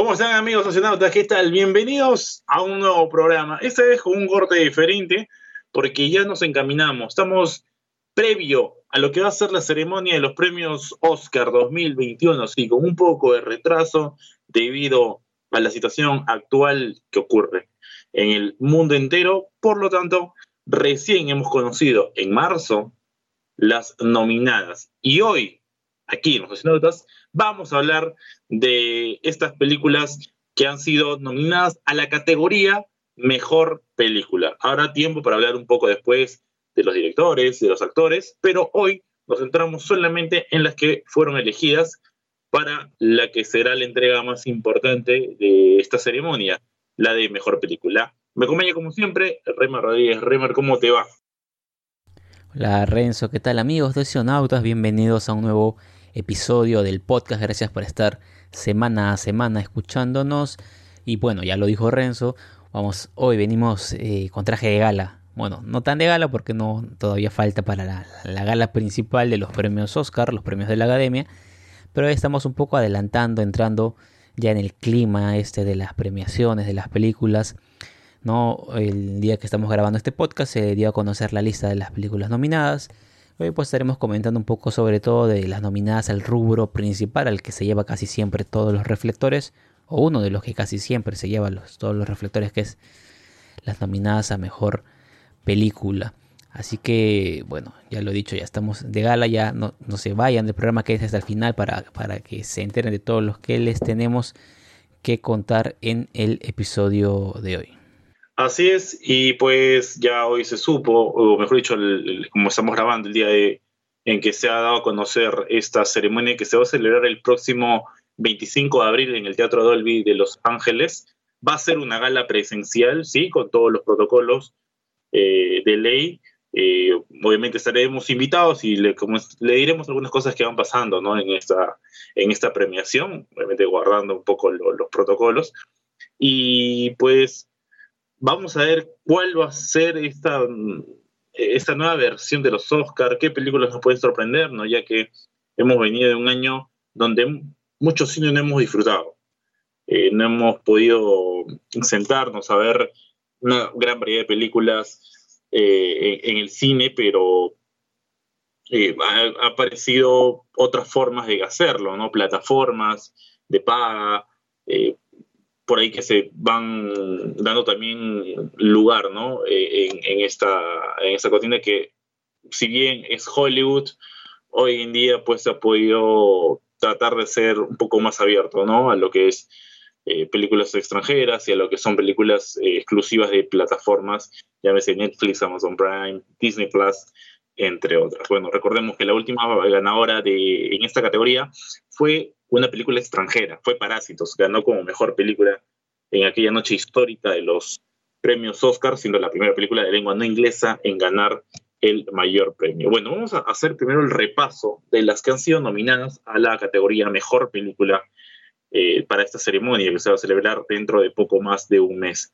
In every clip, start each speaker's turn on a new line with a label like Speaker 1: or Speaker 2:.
Speaker 1: ¿Cómo están amigos socionautas? ¿Qué tal? Bienvenidos a un nuevo programa. Esta vez con un corte diferente porque ya nos encaminamos. Estamos previo a lo que va a ser la ceremonia de los premios Oscar 2021, sí, con un poco de retraso debido a la situación actual que ocurre en el mundo entero. Por lo tanto, recién hemos conocido en marzo las nominadas. Y hoy, aquí en los socionautas, vamos a hablar de estas películas que han sido nominadas a la categoría Mejor Película. Habrá tiempo para hablar un poco después de los directores, de los actores, pero hoy nos centramos solamente en las que fueron elegidas para la que será la entrega más importante de esta ceremonia, la de Mejor Película. Me acompaña como siempre Remer Rodríguez. Remer, ¿cómo te va?
Speaker 2: Hola Renzo, ¿qué tal amigos de Oceanautas? Bienvenidos a un nuevo episodio del podcast. Gracias por estar semana a semana escuchándonos. Y bueno, ya lo dijo Renzo, vamos, hoy venimos eh, con traje de gala. Bueno, no tan de gala porque no todavía falta para la, la gala principal de los premios Oscar, los premios de la Academia. Pero estamos un poco adelantando, entrando ya en el clima este de las premiaciones, de las películas. ¿no? El día que estamos grabando este podcast se dio a conocer la lista de las películas nominadas. Hoy pues estaremos comentando un poco sobre todo de las nominadas al rubro principal al que se lleva casi siempre todos los reflectores, o uno de los que casi siempre se lleva los, todos los reflectores, que es las nominadas a mejor película. Así que, bueno, ya lo he dicho, ya estamos de gala, ya no, no se vayan del programa que es hasta el final para, para que se enteren de todos los que les tenemos que contar en el episodio de hoy.
Speaker 1: Así es, y pues ya hoy se supo, o mejor dicho, como estamos grabando el día de, en que se ha dado a conocer esta ceremonia que se va a celebrar el próximo 25 de abril en el Teatro Dolby de Los Ángeles. Va a ser una gala presencial, sí, con todos los protocolos eh, de ley. Eh, obviamente estaremos invitados y le, diremos algunas cosas que van pasando ¿no? en, esta, en esta premiación, obviamente guardando un poco los protocolos. Y pues vamos a ver cuál va a ser esta, esta nueva versión de los Oscars, qué películas nos pueden sorprender, ¿no? ya que hemos venido de un año donde muchos cines no hemos disfrutado. Eh, no hemos podido sentarnos a ver una gran variedad de películas eh, en, el cine, pero eh, ha, aparecido otras formas de hacerlo, ¿no? Plataformas de paga, por ahí que se van dando también lugar, ¿no? Eh, en, esta, en esta que, si bien es Hollywood, hoy en día pues ha podido tratar de ser un poco más abierto, ¿no? A lo que es eh, películas extranjeras y a lo que son películas eh, exclusivas de plataformas, llámese Netflix, Amazon Prime, Disney Plus, entre otras. Bueno, recordemos que la última ganadora de, en esta categoría fue una película extranjera, fue Parásitos, ganó como mejor película en aquella noche histórica de los premios Oscar, siendo la primera película de lengua no inglesa en ganar el mayor premio. Bueno, vamos a hacer primero el repaso de las que han sido nominadas a la categoría Mejor Película eh, para esta ceremonia que se va a celebrar dentro de poco más de un mes.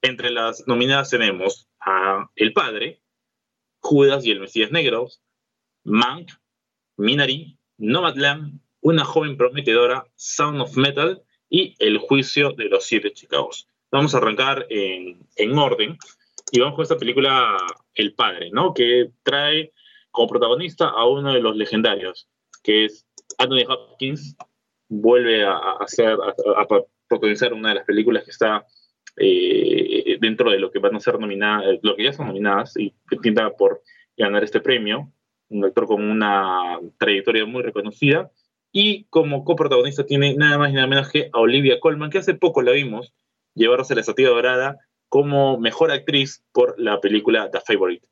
Speaker 1: Entre las nominadas tenemos a El Padre, Judas y el Mesías Negros, Mank, Minari, Nomadland, Una joven prometedora, Sound of Metal y El juicio de los siete Chicagos. Vamos a arrancar en, en orden y vamos con esta película El Padre, ¿no? Que trae como protagonista a uno de los legendarios, que es Anthony Hopkins, vuelve a, hacer, a, protagonizar una de las películas que está eh, dentro de lo que van a ser nominadas, lo que ya son nominadas y pinta por ganar este premio, un actor con una trayectoria muy reconocida, y como coprotagonista tiene nada más y nada menos que a Olivia Colman, que hace poco la vimos llevarse la estatua dorada como mejor actriz por la película The Favorite.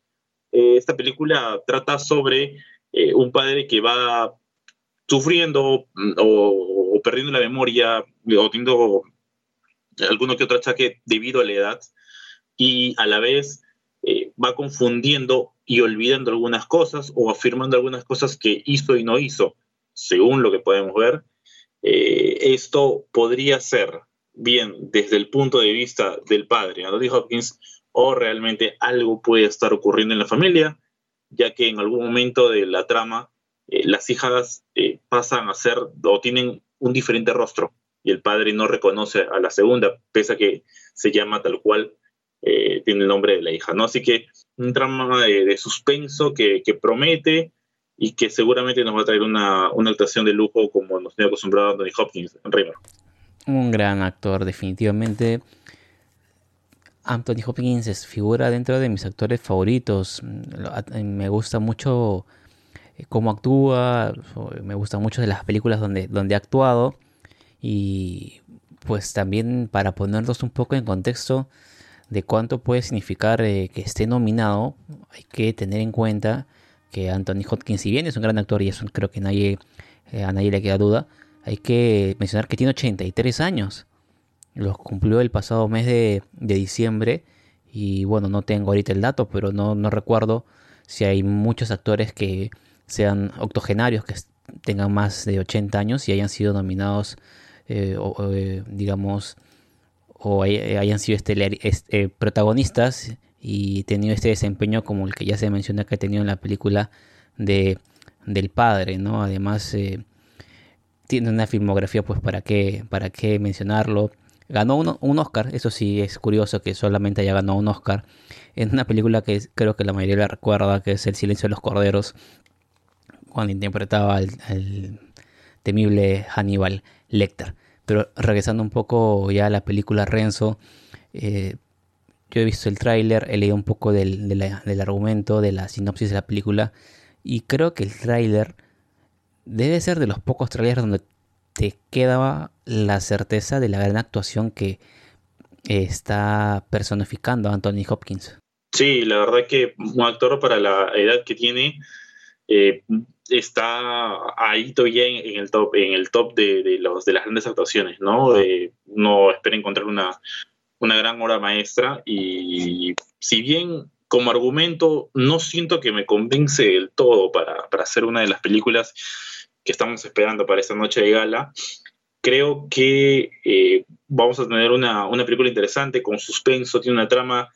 Speaker 1: Eh, esta película trata sobre eh, un padre que va sufriendo mm, o, perdiendo la memoria o teniendo alguno que otro achaque debido a la edad y a la vez eh, va confundiendo y olvidando algunas cosas o afirmando algunas cosas que hizo y no hizo, según lo que podemos ver. Eh, esto podría ser bien desde el punto de vista del padre, Anthony Hopkins, o realmente algo puede estar ocurriendo en la familia, ya que en algún momento de la trama eh, las hijas pasan a ser o tienen un diferente rostro y el padre no reconoce a la segunda, pese a que se llama tal cual, eh, tiene el nombre de la hija, ¿no? Así que un drama de, suspenso que, promete y que seguramente nos va a traer una, una actuación de lujo como nos tiene acostumbrado Anthony Hopkins River.
Speaker 2: Un gran actor, definitivamente. Anthony Hopkins es figura dentro de mis actores favoritos. Me gusta mucho eh, cómo actúa, me gusta mucho de las películas donde, donde ha actuado. Y pues también para ponernos un poco en contexto de cuánto puede significar eh, que esté nominado, hay que tener en cuenta que Anthony Hopkins, si bien es un gran actor y eso creo que nadie, eh, a nadie le queda duda, hay que mencionar que tiene 83 años. Los cumplió el pasado mes de, diciembre. Y bueno, no tengo ahorita el dato, pero no, no recuerdo si hay muchos actores que sean octogenarios, que tengan más de 80 años y hayan sido nominados, eh, o, eh, digamos, o hayan sido este, protagonistas y tenido este desempeño como el que ya se menciona que ha tenido en la película de, del padre, ¿no? Además, tiene una filmografía, pues, ¿para qué, para qué mencionarlo? Ganó un, Oscar, eso sí es curioso que solamente haya ganado un Oscar en una película que creo que la mayoría la recuerda, que es El silencio de los corderos, cuando interpretaba al, temible Hannibal Lecter. Pero regresando un poco ya a la película Renzo, eh, yo he visto el tráiler, he leído un poco del, del argumento, de la sinopsis de la película, y creo que el tráiler debe ser de los pocos trailers donde te quedaba la certeza de la gran actuación que está personificando Anthony Hopkins.
Speaker 1: Sí, la verdad que un actor para la edad que tiene eh, está ahí todavía en, el top, en el top de, los, de las grandes actuaciones, ¿no? no espera encontrar una, una gran obra maestra y si bien como argumento no siento que me convence del todo para, para hacer una de las películas que estamos esperando para esta noche de gala, creo que eh, vamos a tener una, una, película interesante con suspenso, tiene una trama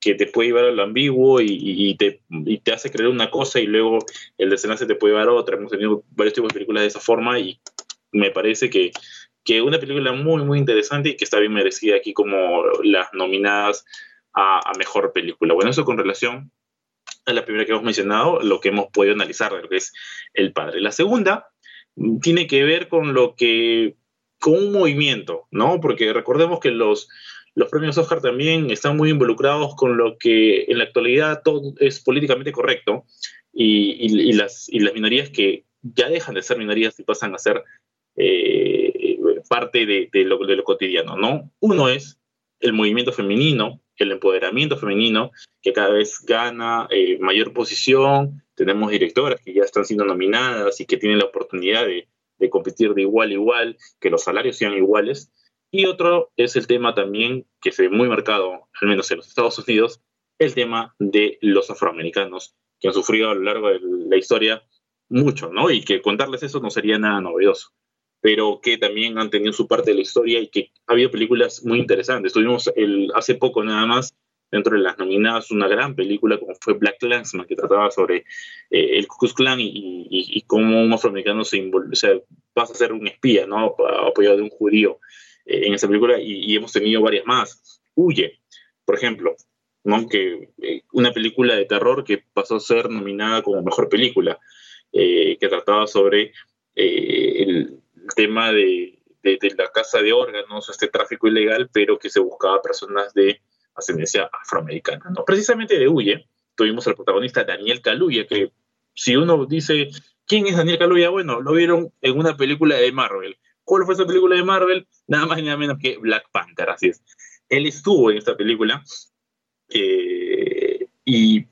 Speaker 1: que te puede llevar a lo ambiguo y, te, y, te, hace creer una cosa y luego el desenlace te puede llevar a otra. Hemos tenido varios tipos de películas de esa forma y me parece que, que una película muy, muy interesante y que está bien merecida aquí como las nominadas a, mejor película. Bueno, eso con relación a la primera que hemos mencionado, lo que hemos podido analizar de lo que es el padre. La segunda tiene que ver con lo que, con un movimiento, ¿no? Porque recordemos que los, los premios Oscar también están muy involucrados con lo que en la actualidad todo es políticamente correcto y, las, y las minorías que ya dejan de ser minorías y pasan a ser eh, parte de, lo, de cotidiano, ¿no? Uno es el movimiento femenino, el empoderamiento femenino, que cada vez gana eh, mayor posición. Tenemos directoras que ya están siendo nominadas y que tienen la oportunidad de, competir de igual a igual, que los salarios sean iguales. Y otro es el tema también que se ve muy marcado, al menos en los Estados Unidos, el tema de los afroamericanos, que han sufrido a lo largo de la historia mucho, ¿no? Y que contarles eso no sería nada novedoso pero que también han tenido su parte de la historia y que ha habido películas muy interesantes. Tuvimos el, hace poco nada más, dentro de las nominadas, una gran película como fue Black Clansman, que trataba sobre eh, el Ku Klux Klan y, y, cómo un afroamericano se o sea, pasa a ser un espía, ¿no? Apoyado de un judío eh, en esa película y, hemos tenido varias más. Huye, por ejemplo, ¿no? que, eh, una película de terror que pasó a ser nominada como mejor película, que trataba sobre el, tema de, la casa de órganos, este tráfico ilegal, pero que se buscaba personas de ascendencia afroamericana. ¿no? Precisamente de Huye tuvimos al protagonista Daniel Kaluuya, que si uno dice, ¿quién es Daniel Kaluuya? Bueno, lo vieron en una película de Marvel. ¿Cuál fue esa película de Marvel? Nada más y nada menos que Black Panther, así es. Él estuvo en esta película eh, y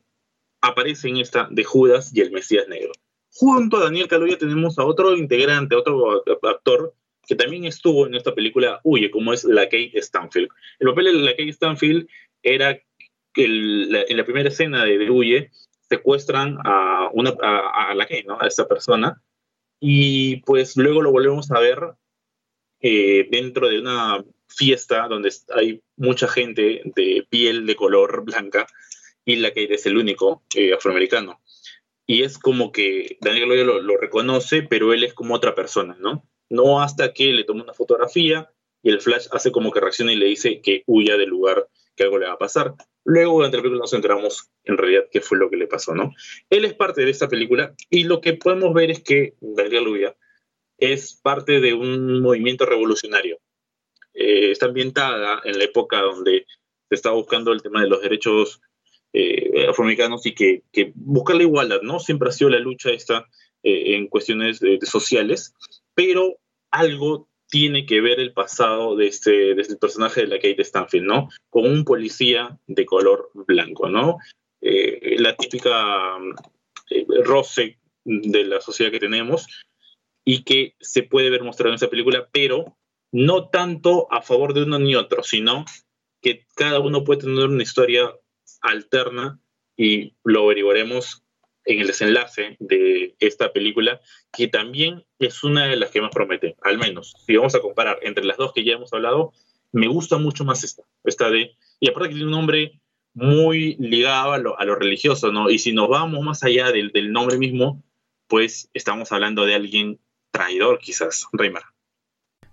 Speaker 1: aparece en esta de Judas y el Mesías Negro. Junto a Daniel Kaluuya tenemos a otro integrante, otro actor que también estuvo en esta película Huye, como es la Kate Stanfield. El papel de la Kate Stanfield era que en la primera escena de, Huye secuestran a, una, la Kate, ¿no? a esta persona, y pues luego lo volvemos a ver eh, dentro de una fiesta donde hay mucha gente de piel de color blanca y la Kate es el único eh, afroamericano y es como que Daniel Gloria lo, reconoce, pero él es como otra persona, ¿no? no hasta que le toma una fotografía y el flash hace como que reacciona y le dice que huya del lugar, que algo le va a pasar. Luego, durante la película nos enteramos en realidad qué fue lo que le pasó, ¿no? Él es parte de esta película y lo que podemos ver es que Daniel Lubia es parte de un movimiento revolucionario. Eh, está ambientada en la época donde se estaba buscando el tema de los derechos eh, afroamericanos y que, que, buscar la igualdad, ¿no? Siempre ha sido la lucha esta eh, en cuestiones sociales, pero algo tiene que ver el pasado de este, de este personaje de la Kate Stanfield, ¿no? Con un policía de color blanco, ¿no? Eh, la típica roce de la sociedad que tenemos y que se puede ver mostrado en esa película, pero no tanto a favor de uno ni otro, sino que cada uno puede tener una historia alterna y lo averiguaremos en el desenlace de esta película, que también es una de las que más promete, al menos. Si vamos a comparar entre las dos que ya hemos hablado, me gusta mucho más esta, esta de, y aparte que tiene un nombre muy ligado a lo, a lo religioso, ¿no? Y si nos vamos más allá del, nombre mismo, pues estamos hablando de alguien traidor, quizás, Reimer.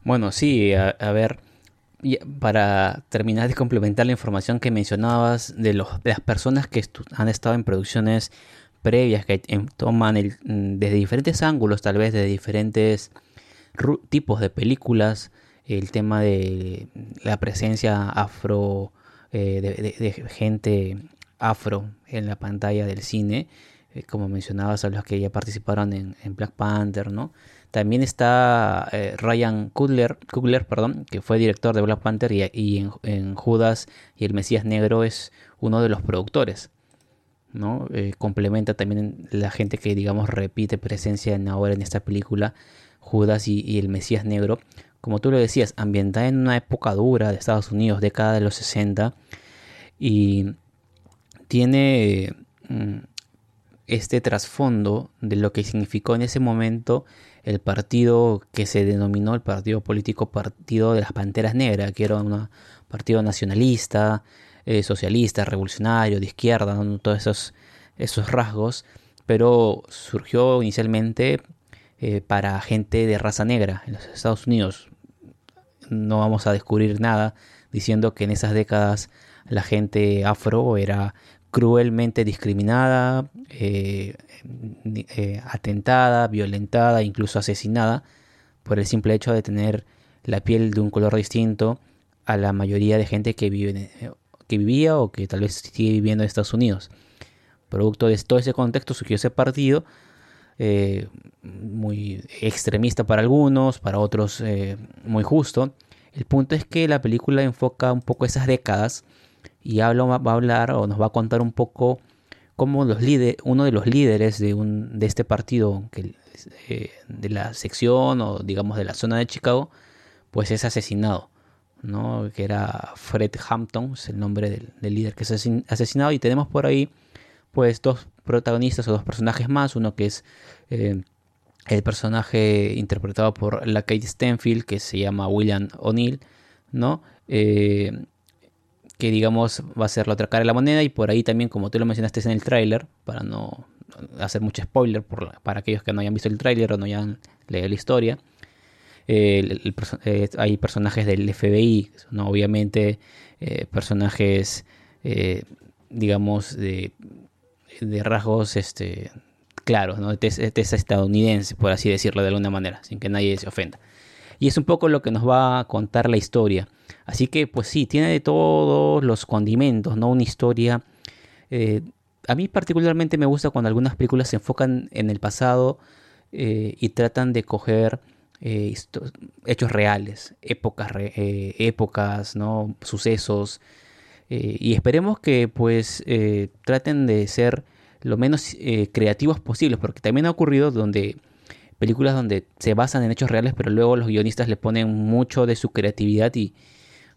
Speaker 2: Bueno, sí, a ver, para terminar de complementar la información que mencionabas de, los, las personas que han estado en producciones previas, que toman el, mm, desde diferentes ángulos, tal vez de diferentes tipos de películas, el tema de la presencia afro, eh, de, gente afro en la pantalla del cine, eh, como mencionabas a los que ya participaron en, en Black Panther, ¿no? También está eh, Ryan Coogler, perdón, que fue director de Black Panther y, en, Judas y el Mesías Negro es uno de los productores. ¿no? Eh, complementa también la gente que digamos repite presencia en ahora en esta película, Judas y, el Mesías Negro. Como tú lo decías, ambientada en una época dura de Estados Unidos, década de los 60, y tiene mm, este trasfondo de lo que significó en ese momento el partido que se denominó el partido político Partido de las Panteras Negras, que era un partido nacionalista, eh, socialista, revolucionario, de izquierda, todos esos, esos rasgos, pero surgió inicialmente eh, para gente de raza negra en los Estados Unidos. No vamos a descubrir nada diciendo que en esas décadas la gente afro era cruelmente discriminada, eh, eh, atentada, violentada, incluso asesinada por el simple hecho de tener la piel de un color distinto a la mayoría de gente que, vive, que vivía o que tal vez sigue viviendo en Estados Unidos. Producto de todo ese contexto surgió ese partido, eh, muy extremista para algunos, para otros muy justo. El punto es que la película enfoca un poco esas décadas y habla, va a hablar o nos va a contar un poco cómo los líderes, uno de los líderes de, un, de este partido que, eh, de la sección o digamos de la zona de Chicago, pues es asesinado, ¿no? que era Fred Hampton, es el nombre del, líder que es asesinado y tenemos por ahí pues dos protagonistas o dos personajes más, uno que es eh, el personaje interpretado por la Kate Stenfield que se llama William O'Neill, ¿no? Eh, que digamos va a ser la otra cara de la moneda y por ahí también como tú lo mencionaste en el tráiler para no hacer mucho spoiler para aquellos que no hayan visto el tráiler o no hayan leído la historia eh, hay personajes del FBI ¿no? obviamente eh, personajes eh, digamos de, de, rasgos este claros ¿no? es estadounidense por así decirlo de alguna manera sin que nadie se ofenda y es un poco lo que nos va a contar la historia. Así que pues sí, tiene de todos los condimentos, ¿no? Una historia... Eh, a mí particularmente me gusta cuando algunas películas se enfocan en el pasado eh, y tratan de coger eh, hechos reales, épocas, épocas ¿no? sucesos. y esperemos que pues traten de ser lo menos creativos posibles, porque también ha ocurrido donde películas donde se basan en hechos reales, pero luego los guionistas le ponen mucho de su creatividad y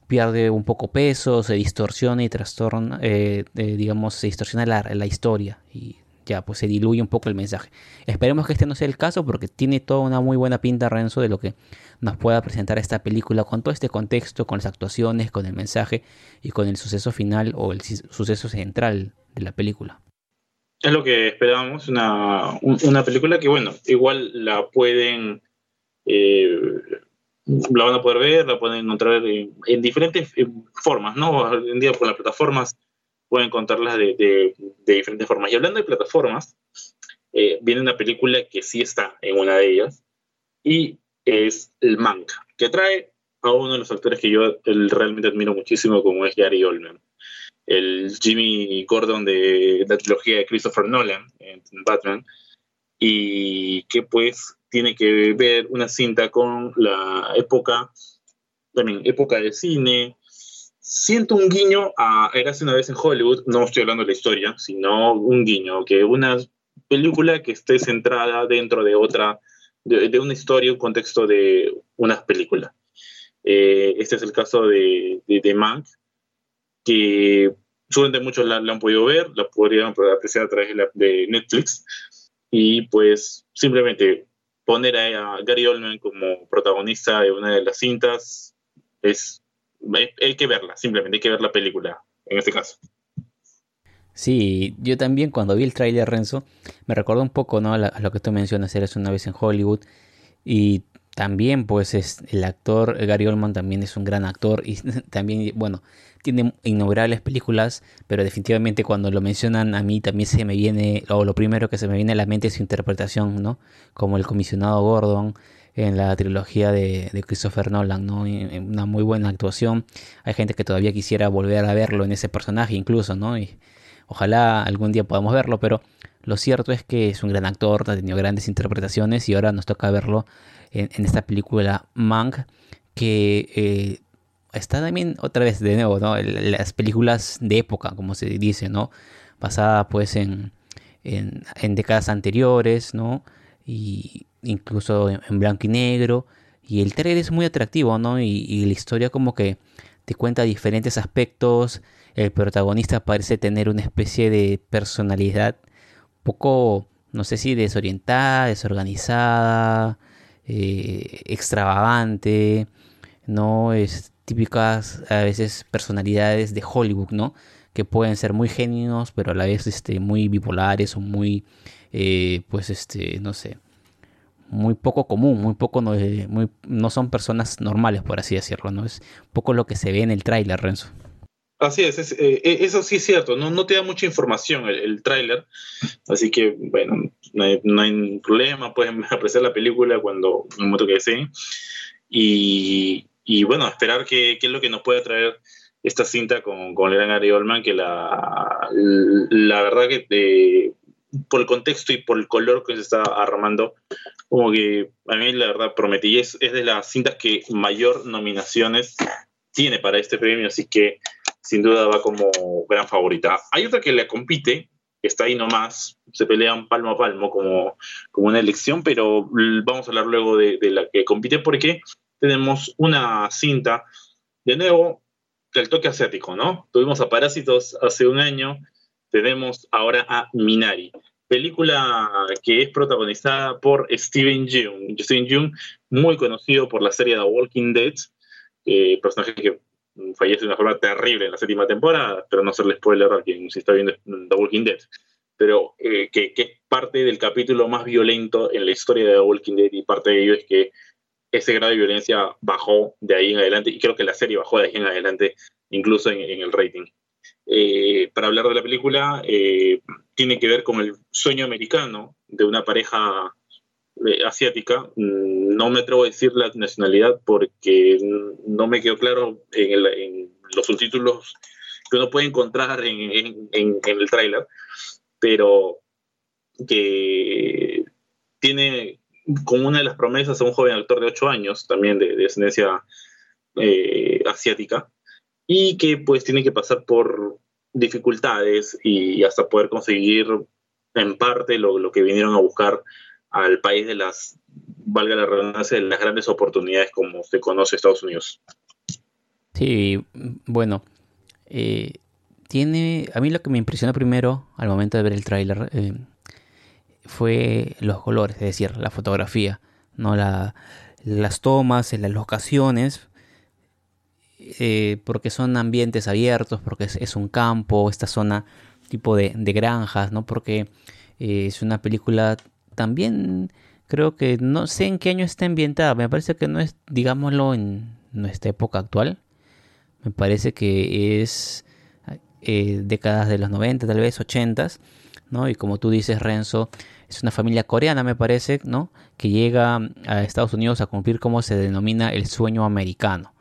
Speaker 2: pierde un poco peso, se distorsiona y trastorna, eh, eh, digamos, se distorsiona la, la, historia y ya, pues se diluye un poco el mensaje. Esperemos que este no sea el caso porque tiene toda una muy buena pinta Renzo de lo que nos pueda presentar esta película con todo este contexto, con las actuaciones, con el mensaje y con el suceso final o el suceso central de la película.
Speaker 1: Es lo que esperábamos, una, una película que, bueno, igual la pueden la van a poder ver, la pueden encontrar en, diferentes formas, ¿no? Hoy en día por las plataformas pueden encontrarlas de, diferentes formas. Y hablando de plataformas, eh, viene una película que sí está en una de ellas y es el Mank, que trae a uno de los actores que yo realmente admiro muchísimo, como es Gary Oldman, el Jimmy Gordon de la trilogía de Christopher Nolan en Batman, y que pues tiene que ver una cinta con la época, también época de cine. Siento un guiño a Eras una vez en Hollywood, no estoy hablando de la historia, sino un guiño, que una película que esté centrada dentro de otra, de, una historia, un contexto de una película. Eh, este es el caso de, de, Mank, que seguramente muchos la, han podido ver, la podrían apreciar a través de, de Netflix. Y pues simplemente poner a, Gary Oldman como protagonista de una de las cintas es hay, que verla, simplemente hay que ver la película en este caso.
Speaker 2: Sí, yo también cuando vi el tráiler Renzo me recordó un poco ¿no? a, lo que tú mencionas, eres una vez en Hollywood y también pues es el actor Gary Oldman también es un gran actor y también bueno tiene innumerables películas pero definitivamente cuando lo mencionan a mí también se me viene o lo primero que se me viene a la mente es su interpretación no como el comisionado Gordon en la trilogía de, Christopher Nolan no una muy buena actuación. Hay gente que todavía quisiera volver a verlo en ese personaje incluso no y ojalá algún día podamos verlo pero lo cierto es que es un gran actor ha tenido grandes interpretaciones y ahora nos toca verlo en, esta película Mank, que eh, está también otra vez de nuevo, ¿no? Las películas de época, como se dice, ¿no? Basada pues en, en, décadas anteriores, ¿no? Y incluso en, blanco y negro. Y el trailer es muy atractivo, ¿no? Y, la historia como que te cuenta diferentes aspectos. El protagonista parece tener una especie de personalidad poco, no sé si desorientada, desorganizada, eh, extravagante, ¿no? Es típicas a veces personalidades de Hollywood, ¿no? Que pueden ser muy genios, pero a la vez este, muy bipolares o muy, eh, pues, este, no sé, muy poco común, muy poco, no, eh, muy, no son personas normales, por así decirlo, ¿no? Es poco lo que se ve en el tráiler, Renzo.
Speaker 1: Así es, eh, e, eso sí es cierto, no, no te da mucha información el, tráiler, así que bueno, no hay, problema, pueden apreciar la película cuando, en un momento que deseen. Y, y bueno, esperar qué es lo que nos puede traer esta cinta con, con el gran Gary Oldman, que la, la verdad que eh, por el contexto y por el color que se está armando, como que a mí la verdad prometí, es, es de las cintas que mayor nominaciones tiene para este premio, así que sin duda va como gran favorita. Hay otra que le compite, que está ahí nomás, se pelean palmo a palmo como, como una elección, pero vamos a hablar luego de, la que compite porque tenemos una cinta, de nuevo, del toque asiático, ¿no? Tuvimos a Parásitos hace un año, tenemos ahora a Minari, película que es protagonizada por Steven Yeun. Steven Yeun, muy conocido por la serie The Walking Dead, eh, personaje que fallece de una forma terrible en la séptima temporada, pero no hacerle spoiler a quien se está viendo The Walking Dead. Pero eh, que, es parte del capítulo más violento en la historia de The Walking Dead y parte de ello es que ese grado de violencia bajó de ahí en adelante y creo que la serie bajó de ahí en adelante incluso en, el rating. Eh, para hablar de la película, eh, tiene que ver con el sueño americano de una pareja asiática. Mm, no me atrevo a decir la nacionalidad porque no me quedó claro en, los subtítulos que uno puede encontrar en, el tráiler, pero que tiene como una de las promesas a un joven actor de 8 años, también de, descendencia eh, asiática, y que pues tiene que pasar por dificultades y hasta poder conseguir en parte lo que vinieron a buscar al país de las, valga la redundancia, de las grandes oportunidades como se conoce Estados Unidos.
Speaker 2: Sí, bueno, eh, tiene, a mí lo que me impresionó primero al momento de ver el tráiler eh, fue los colores, es decir, la fotografía, no la, las tomas, las locaciones, eh, porque son ambientes abiertos, porque es, un campo, esta zona tipo de, de granjas, ¿no? Porque es una película también Creo que no sé en qué año está ambientada. Me parece que no es, digámoslo, en nuestra época actual. Me parece que es eh, décadas de los 90, tal vez 80, ¿no? Y como tú dices, Renzo, es una familia coreana, me parece, ¿no? Que llega a Estados Unidos a cumplir como se denomina el sueño americano,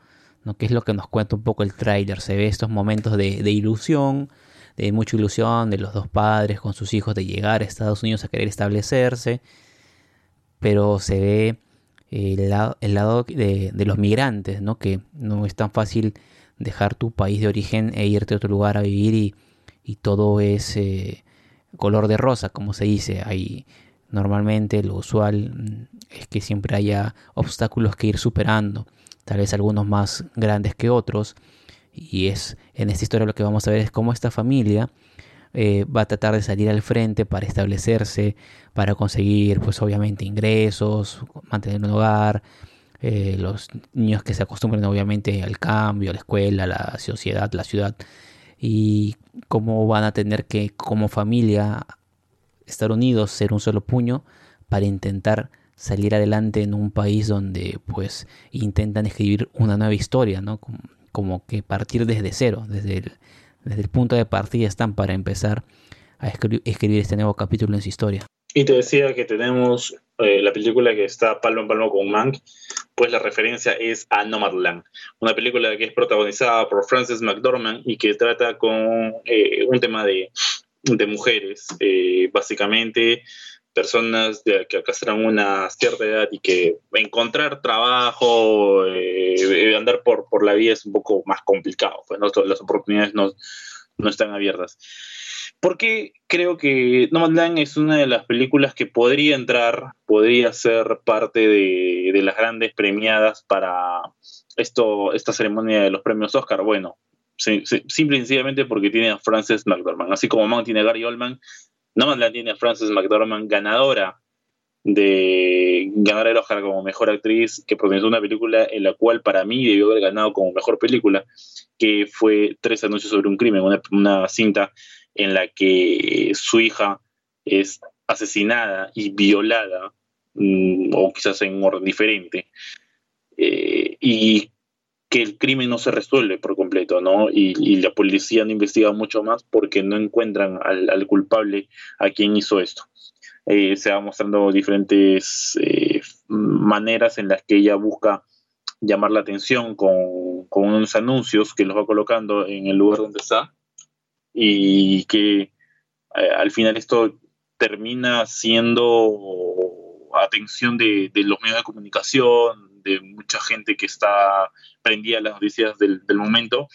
Speaker 2: ¿no? Que es lo que nos cuenta un poco el tráiler. Se ve estos momentos de, de ilusión, de mucha ilusión de los dos padres con sus hijos de llegar a Estados Unidos a querer establecerse pero se ve el lado, el lado de, los migrantes, ¿no? que no es tan fácil dejar tu país de origen e irte a otro lugar a vivir y, todo es eh, color de rosa, como se dice. Hay, normalmente lo usual mm, es que siempre haya obstáculos que ir superando, tal vez algunos más grandes que otros. Y es en esta historia lo que vamos a ver es cómo esta familia eh, va a tratar de salir al frente para establecerse, para conseguir pues obviamente ingresos, mantener un hogar, eh, los niños que se acostumbren obviamente al cambio, a la escuela, a la sociedad, la ciudad, y cómo van a tener que como familia estar unidos, ser un solo puño para intentar salir adelante en un país donde pues intentan escribir una nueva historia, ¿no? Como, que partir desde cero, desde el, punto de partida están para empezar a escribir este nuevo capítulo en su historia.
Speaker 1: Y te decía que tenemos eh, la película que está palmo en palmo con Mank, pues la referencia es a Nomadland, una película que es protagonizada por Frances McDormand y que trata con eh, un tema de, de mujeres, eh, básicamente personas de, que alcanzarán una cierta edad y que encontrar trabajo, eh, andar por, por la vida es un poco más complicado, pues las oportunidades no, no están abiertas. Porque creo que Nomadland es una de las películas que podría entrar, podría ser parte de, de las grandes premiadas para esto, esta ceremonia de los premios Oscar. Bueno, simple y sencillamente porque tiene a Frances McDormand. Así como Man tiene a Gary Oldman, la tiene Frances McDormand, ganadora de ganar el Oscar como mejor actriz, que protagonizó una película en la cual para mí debió haber ganado como mejor película, que fue Tres anuncios sobre un crimen, una, cinta en la que su hija es asesinada y violada, mm, o quizás en un orden diferente, eh, y que el crimen no se resuelve por completo, ¿no? Y, la policía no investiga mucho más porque no encuentran al, culpable a quien hizo esto. Eh, se va mostrando diferentes eh, maneras en las que ella busca llamar la atención con, con, unos anuncios que los va colocando en el lugar donde está y que eh, al final esto termina siendo atención de, de los medios de comunicación, de mucha gente que está prendida a las noticias del, momento,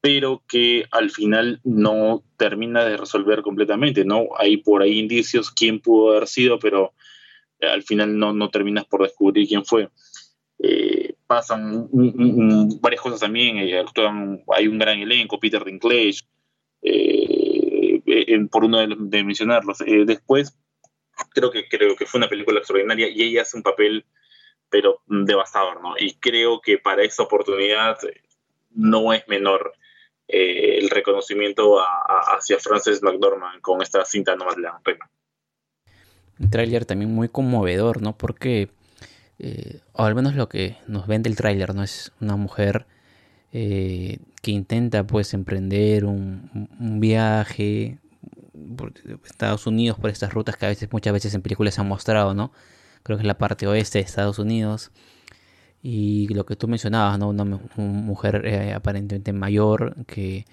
Speaker 1: pero que al final no termina de resolver completamente, ¿no? Hay por ahí indicios quién pudo haber sido, pero eh, al final no, no terminas por descubrir quién fue. Eh, pasan varias cosas también, eh, hay un gran elenco, Peter Dinklage, por uno de, de mencionarlos. después, creo que, creo que fue una película extraordinaria y ella hace un papel pero devastador, ¿no? Y creo que para esa oportunidad eh, no es menor eh, el reconocimiento hacia Frances McDormand con esta cinta No más la pena.
Speaker 2: Un tráiler también muy conmovedor, ¿no? Porque, eh, o al menos lo que nos vende el tráiler, ¿no? Es una mujer que intenta, pues, emprender un, un viaje por Estados Unidos por estas rutas que a veces, muchas veces en películas se han mostrado, ¿no? Creo que es la parte oeste de Estados Unidos. Y lo que tú mencionabas, ¿no? Una, mujer eh, aparentemente mayor que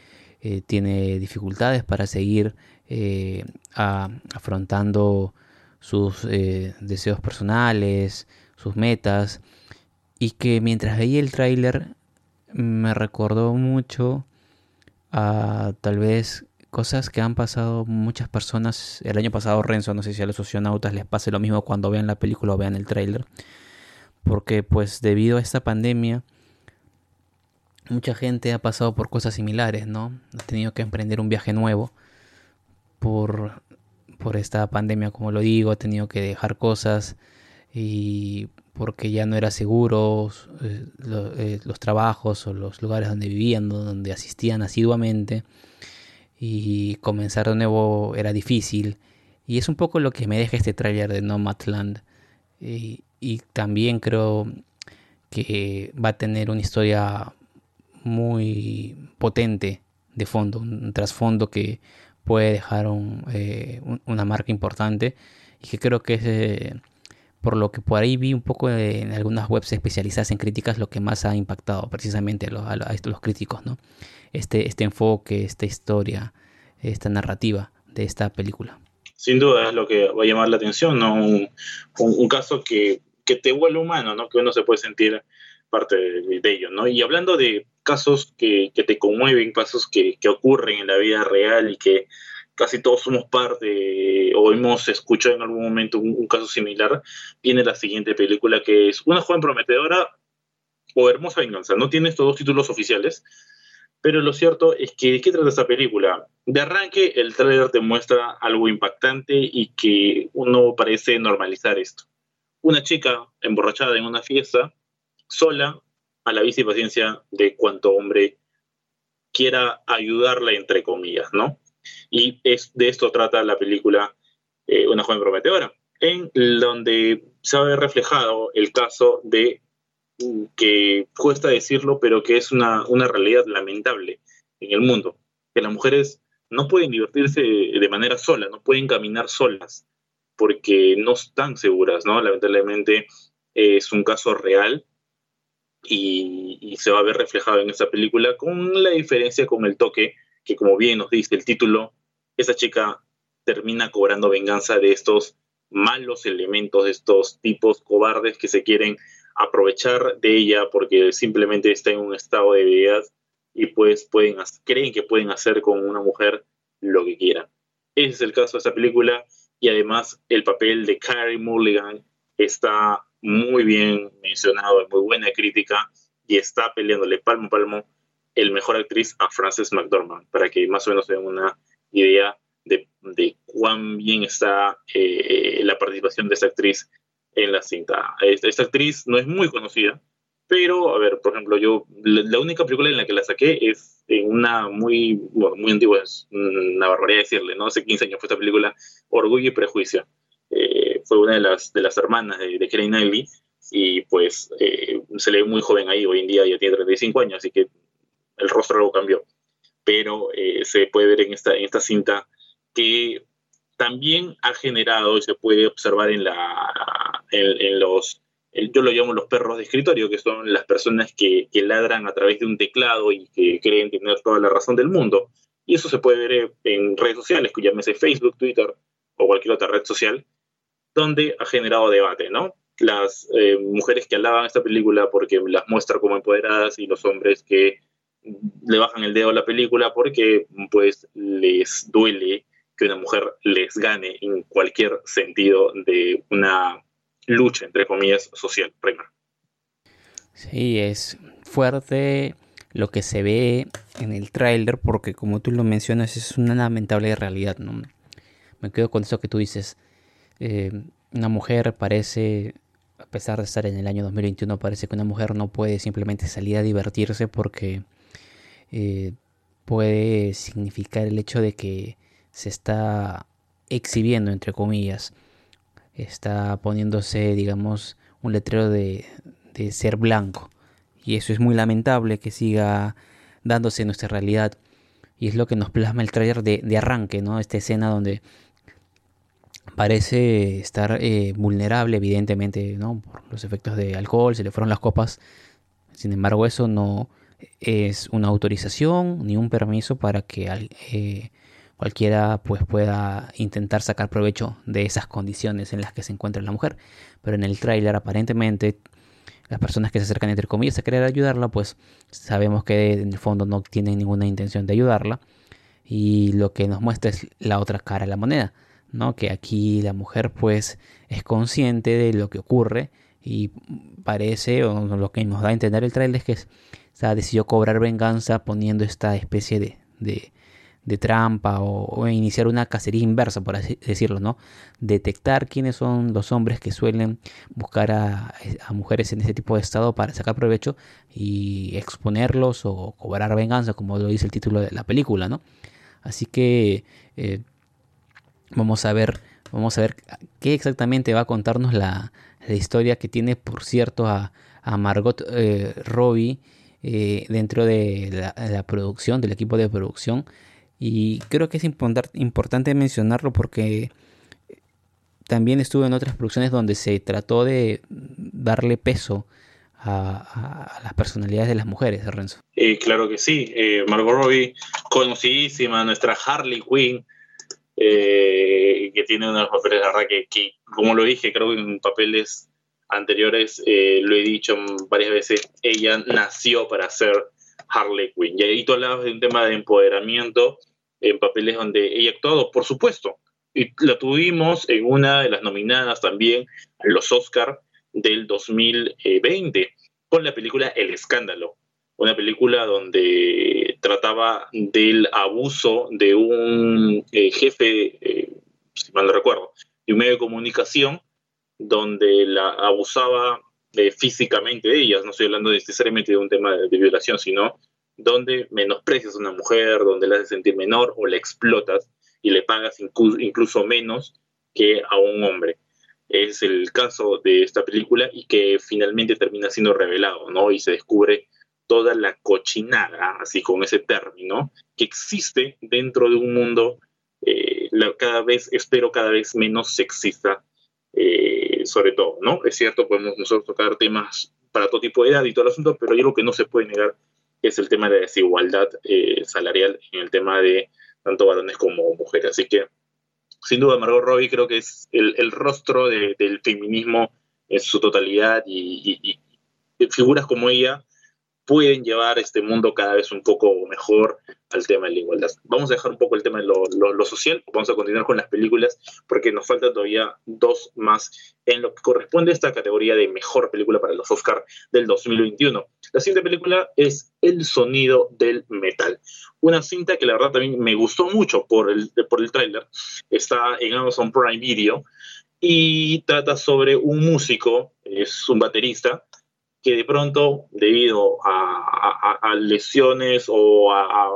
Speaker 2: eh, tiene dificultades para seguir eh, afrontando sus deseos personales, sus metas. Y que mientras veía el tráiler me recordó mucho a tal vez cosas que han pasado muchas personas. El año pasado Renzo, no sé si a los socionautas les pase lo mismo cuando vean la película o vean el tráiler. Porque pues debido a esta pandemia, mucha gente ha pasado por cosas similares, ¿no? Ha tenido que emprender un viaje nuevo por, por esta pandemia, como lo digo, ha tenido que dejar cosas y porque ya no era seguro eh, eh, los trabajos o los lugares donde vivían, donde asistían asiduamente y comenzar de nuevo era difícil. Y es un poco lo que me deja este tráiler de Nomadland. y, y también creo que va a tener una historia muy potente de fondo, un trasfondo que puede dejar eh, una marca importante y que creo que es eh, por lo que por ahí vi un poco en algunas webs especializadas en críticas lo que más ha impactado precisamente a los, críticos, ¿no? Este, este enfoque, esta historia, esta narrativa de esta película.
Speaker 1: Sin duda es lo que va a llamar la atención, ¿no? Un, caso que, que, te vuelve humano, ¿no? Que uno se puede sentir parte de, de ello, ¿no? Y hablando de casos que, te conmueven, casos que, ocurren en la vida real y que casi todos somos parte o hemos escuchado en algún momento un, caso similar, viene la siguiente película que es Una joven prometedora o Hermosa venganza. No tiene estos dos títulos oficiales, pero lo cierto es que ¿de qué trata esta película? De arranque, el trailer te muestra algo impactante y que uno parece normalizar esto. Una chica emborrachada en una fiesta, sola, a la vista y paciencia de cuanto hombre quiera ayudarla, entre comillas, ¿no? Y es, de esto trata la película eh, Una joven prometedora, en donde se ha reflejado el caso de que cuesta decirlo, pero que es una, una realidad lamentable en el mundo, que las mujeres no pueden divertirse de manera sola, no pueden caminar solas, porque no están seguras, ¿no? Lamentablemente es un caso real y, se va a ver reflejado en esta película con la diferencia con el toque que como bien nos dice el título, esa chica termina cobrando venganza de estos malos elementos, de estos tipos cobardes que se quieren aprovechar de ella porque simplemente está en un estado de vida y pues pueden, creen que pueden hacer con una mujer lo que quieran. Ese es el caso de esta película y además el papel de Carrie Mulligan está muy bien mencionado, muy buena crítica, y está peleándole palmo a palmo el mejor actriz a Frances McDormand, para que más o menos tengan una idea de, cuán bien está eh, la participación de esta actriz en la cinta. Esta, actriz no es muy conocida, pero, a ver, por ejemplo, yo, la, única película en la que la saqué es en una muy, muy antigua, es una barbaridad decirle, ¿no? Hace 15 años fue esta película, Orgullo y Prejuicio. Eh, fue una de las, de las hermanas de, de Knightley y pues eh, se le ve muy joven ahí, hoy en día ya tiene 35 años, así que el rostro algo cambió. Pero eh, se puede ver en esta, en esta cinta que también ha generado, se puede observar en, la, en, los, yo lo llamo los perros de escritorio, que son las personas que, que, ladran a través de un teclado y que creen tener toda la razón del mundo. Y eso se puede ver en redes sociales, llámese Facebook, Twitter o cualquier otra red social, donde ha generado debate, ¿no? Las eh, mujeres que alaban esta película porque las muestra como empoderadas y los hombres que le bajan el dedo a la película porque pues les duele que una mujer les gane en cualquier sentido de una lucha, entre comillas, social. Reina.
Speaker 2: Sí, es fuerte lo que se ve en el tráiler porque como tú lo mencionas es una lamentable realidad, ¿no? Me quedo con eso que tú dices. Eh, una mujer parece, a pesar de estar en el año 2021, parece que una mujer no puede simplemente salir a divertirse porque eh, puede significar el hecho de que se está exhibiendo, entre comillas, está poniéndose, digamos, un letrero de, de ser blanco. Y eso es muy lamentable que siga dándose nuestra realidad. Y es lo que nos plasma el trailer de, de arranque, ¿no? Esta escena donde parece estar eh, vulnerable, evidentemente, ¿no? por los efectos de alcohol, se le fueron las copas. Sin embargo, eso no es una autorización ni un permiso para que eh, cualquiera pues, pueda intentar sacar provecho de esas condiciones en las que se encuentra la mujer. Pero en el tráiler, aparentemente, las personas que se acercan, entre comillas, a querer ayudarla, pues sabemos que en el fondo no tienen ninguna intención de ayudarla. Y lo que nos muestra es la otra cara de la moneda ¿no? Que aquí la mujer pues es consciente de lo que ocurre y parece, o lo que nos da a entender el trailer es que se decidió cobrar venganza poniendo esta especie de, de, trampa o, iniciar una cacería inversa, por así decirlo, ¿no? Detectar quiénes son los hombres que suelen buscar a, mujeres en ese tipo de estado para sacar provecho y exponerlos o cobrar venganza, como lo dice el título de la película, ¿no? Así que eh, Vamos a ver Vamos a ver qué exactamente va a contarnos la, historia que tiene, por cierto, a, Margot eh, Robbie eh, dentro de la, producción, del equipo de producción. Y creo que es importante mencionarlo porque también estuve en otras producciones donde se trató de darle peso a, las personalidades de las mujeres, Renzo.
Speaker 1: Eh, claro que sí. Eh, Margot Robbie, conocidísima, nuestra Harley Quinn, eh, que tiene unos papeles, de que, como lo dije, creo que en papeles anteriores lo he dicho varias veces, ella nació para ser Harley Quinn. Y ahí tú hablabas de un tema de empoderamiento en papeles donde ella ha actuado, por supuesto. Y la tuvimos en una de las nominadas también a los Oscar del 2020 con la película El Escándalo, una película donde trataba del abuso de un eh, jefe, eh, si mal no recuerdo, de un medio de comunicación donde la abusaba eh, físicamente de ellas, no estoy hablando necesariamente de un tema de, violación, sino donde menosprecias a una mujer, donde la haces sentir menor o la explotas y le pagas incluso menos que a un hombre es el caso de esta película y que finalmente termina siendo revelado, ¿no? Y se descubre toda la cochinada, así con ese término, que existe dentro de un mundo eh, cada vez, espero, cada vez menos sexista, eh, sobre todo, ¿no? Es cierto, podemos nosotros tocar temas para todo tipo de edad y todo el asunto, pero hay algo que no se puede negar, es el tema de la desigualdad eh, salarial en el tema de tanto varones como mujeres. Así que sin duda Margot Robbie creo que es el, rostro del feminismo en su totalidad y, figuras como ella pueden llevar este mundo cada vez un poco mejor al tema de la igualdad. Vamos a dejar un poco el tema de lo, social, vamos a continuar con las películas porque nos faltan todavía dos más en lo que corresponde a esta categoría de mejor película para los Oscar del 2021. La siguiente película es El sonido del metal, una cinta que la verdad también me gustó mucho por el, por el tráiler, está en Amazon Prime Video y trata sobre un músico, es un baterista, que de pronto, debido a, lesiones o a,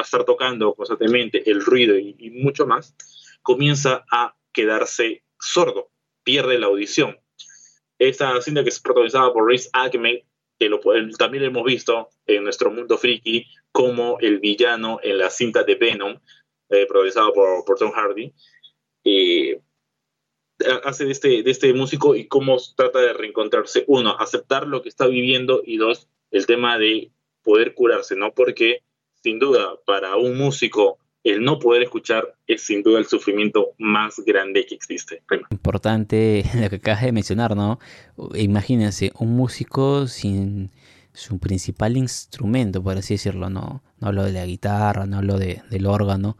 Speaker 1: estar tocando constantemente el ruido y, mucho más, comienza a quedarse sordo, pierde la audición. Esta cinta que es protagonizada por Riz Ahmed, que también lo hemos visto en nuestro mundo friki como el villano en la cinta de Venom, eh, protagonizada por, Tom Hardy. Eh, hace de este, de este músico y cómo trata de reencontrarse. Uno, aceptar lo que está viviendo y dos, el tema de poder curarse, ¿no? Porque sin duda, para un músico, el no poder escuchar es sin duda el sufrimiento más grande que existe.
Speaker 2: Importante lo que acabas de mencionar, ¿no? Imagínense, un músico sin su principal instrumento, por así decirlo, no, no hablo de la guitarra, no hablo de, del órgano,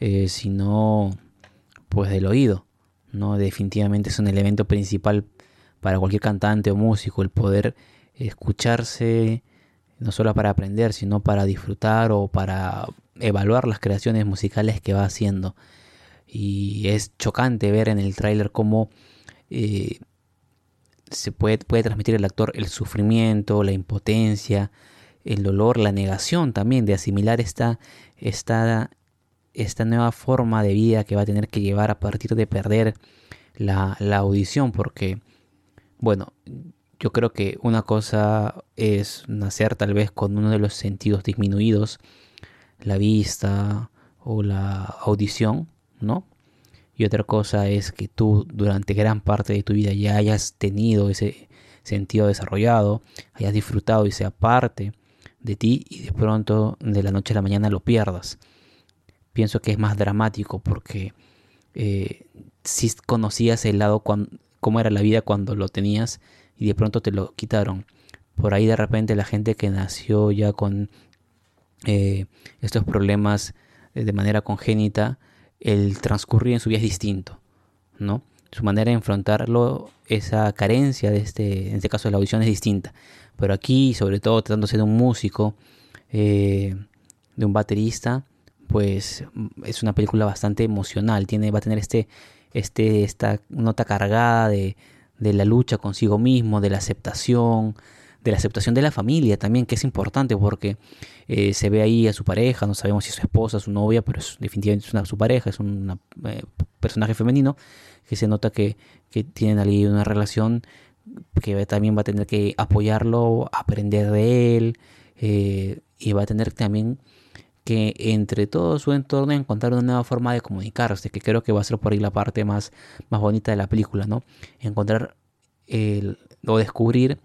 Speaker 2: eh, sino pues del oído. ¿No? Definitivamente es un elemento principal para cualquier cantante o músico, el poder escucharse, no solo para aprender, sino para disfrutar o para evaluar las creaciones musicales que va haciendo. Y es chocante ver en el tráiler cómo eh, se puede, puede transmitir el actor el sufrimiento, la impotencia, el dolor, la negación también de asimilar esta, esta esta nueva forma de vida que va a tener que llevar a partir de perder la, audición, porque, bueno, yo creo que una cosa es nacer tal vez con uno de los sentidos disminuidos, la vista o la audición, ¿no? Y otra cosa es que tú durante gran parte de tu vida ya hayas tenido ese sentido desarrollado, hayas disfrutado y sea parte de ti y de pronto de la noche a la mañana lo pierdas pienso que es más dramático porque eh, si conocías el lado, cómo era la vida cuando lo tenías y de pronto te lo quitaron. Por ahí de repente la gente que nació ya con eh, estos problemas eh, de manera congénita, el transcurrir en su vida es distinto, ¿no? Su manera de enfrentarlo, esa carencia de este, en este caso de la audición es distinta. Pero aquí, sobre todo tratándose de un músico, de un baterista, pues es una película bastante emocional, tiene, va a tener este, este, esta nota cargada de, de la lucha consigo mismo, de la aceptación, de la aceptación de la familia también, que es importante porque eh, se ve ahí a su pareja, no sabemos si es su esposa, su novia, pero definitivamente es una, su pareja, es una eh, personaje femenino, que se nota que, que tienen ahí una relación que también va a tener que apoyarlo, aprender de él, eh, y va a tener también que entre todo su entorno encontrar una nueva forma de comunicarse, que creo que va a ser por ahí la parte más, más bonita de la película, ¿no? Encontrar el, o descubrir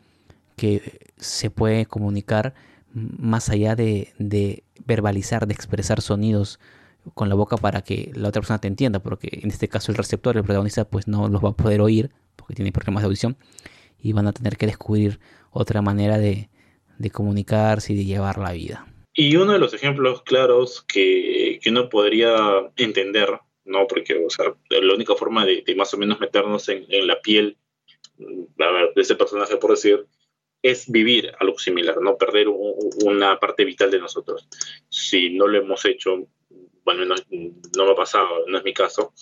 Speaker 2: que se puede comunicar más allá de, de verbalizar, de expresar sonidos con la boca para que la otra persona te entienda, porque en este caso el receptor, el protagonista, pues no los va a poder oír, porque tiene problemas de audición, y van a tener que descubrir otra manera de, de comunicarse y de llevar la vida.
Speaker 1: Y uno de los ejemplos claros que, que uno podría entender, ¿no? Porque, o sea, la única forma de, más o menos meternos en, en la piel de ese personaje, por decir, es vivir algo similar, no perder una parte vital de nosotros. Si no lo hemos hecho, bueno, no, no me ha pasado, no es mi caso,